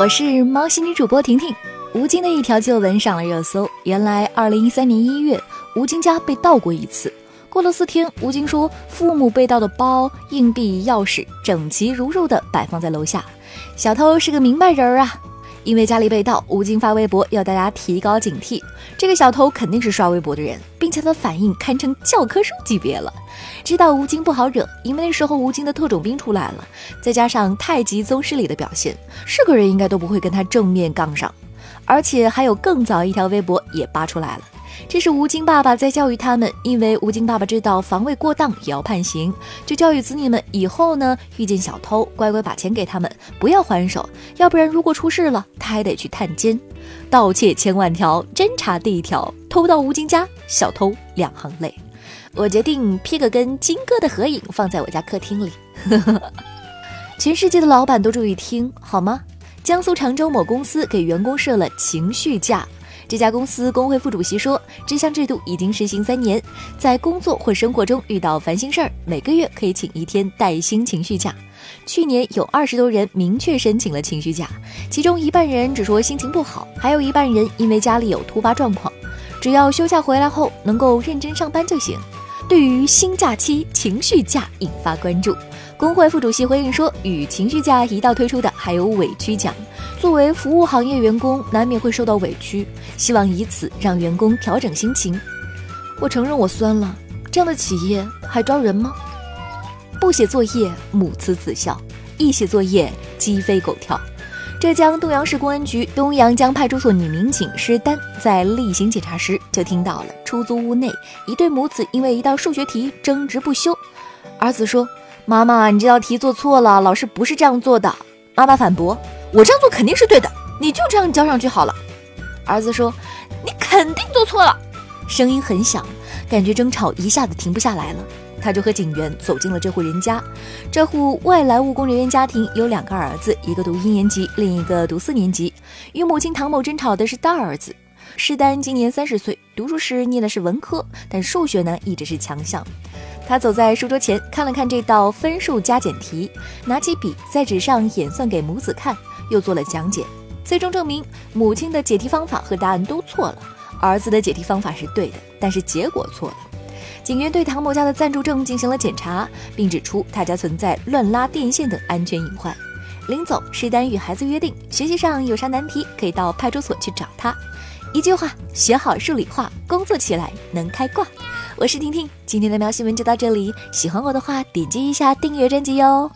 我是猫心女主播婷婷。吴京的一条旧闻上了热搜。原来，二零一三年一月，吴京家被盗过一次。过了四天，吴京说，父母被盗的包、硬币、钥匙整齐如入的摆放在楼下。小偷是个明白人儿啊！因为家里被盗，吴京发微博要大家提高警惕。这个小偷肯定是刷微博的人，并且他的反应堪称教科书级别了。知道吴京不好惹，因为那时候吴京的特种兵出来了，再加上太极宗师里的表现，是个人应该都不会跟他正面杠上。而且还有更早一条微博也扒出来了，这是吴京爸爸在教育他们，因为吴京爸爸知道防卫过当也要判刑，就教育子女们以后呢遇见小偷乖乖把钱给他们，不要还手，要不然如果出事了他还得去探监。盗窃千万条，侦查第一条，偷到吴京家，小偷两行泪。我决定 P 个跟金哥的合影放在我家客厅里。全世界的老板都注意听好吗？江苏常州某公司给员工设了情绪假。这家公司工会副主席说，这项制度已经实行三年，在工作或生活中遇到烦心事儿，每个月可以请一天带薪情绪假。去年有二十多人明确申请了情绪假，其中一半人只说心情不好，还有一半人因为家里有突发状况，只要休假回来后能够认真上班就行。对于新假期情绪假引发关注，工会副主席回应说，与情绪假一道推出的还有委屈奖。作为服务行业员工，难免会受到委屈，希望以此让员工调整心情。我承认我酸了，这样的企业还招人吗？不写作业，母慈子孝；一写作业，鸡飞狗跳。浙江东阳市公安局东阳江派出所女民警施丹在例行检查时，就听到了出租屋内一对母子因为一道数学题争执不休。儿子说：“妈妈，你这道题做错了，老师不是这样做的。”妈妈反驳：“我这样做肯定是对的，你就这样交上去好了。”儿子说：“你肯定做错了。”声音很响，感觉争吵一下子停不下来了。他就和警员走进了这户人家。这户外来务工人员家庭有两个儿子，一个读一年级，另一个读四年级。与母亲唐某争吵的是大儿子施丹，今年三十岁，读书时念的是文科，但数学呢一直是强项。他走在书桌前，看了看这道分数加减题，拿起笔在纸上演算给母子看，又做了讲解，最终证明母亲的解题方法和答案都错了，儿子的解题方法是对的，但是结果错了。警员对唐某家的暂住证进行了检查，并指出他家存在乱拉电线等安全隐患。临走，施丹与孩子约定，学习上有啥难题可以到派出所去找他。一句话，学好数理化，工作起来能开挂。我是婷婷，今天的喵新闻就到这里。喜欢我的话，点击一下订阅专辑哟。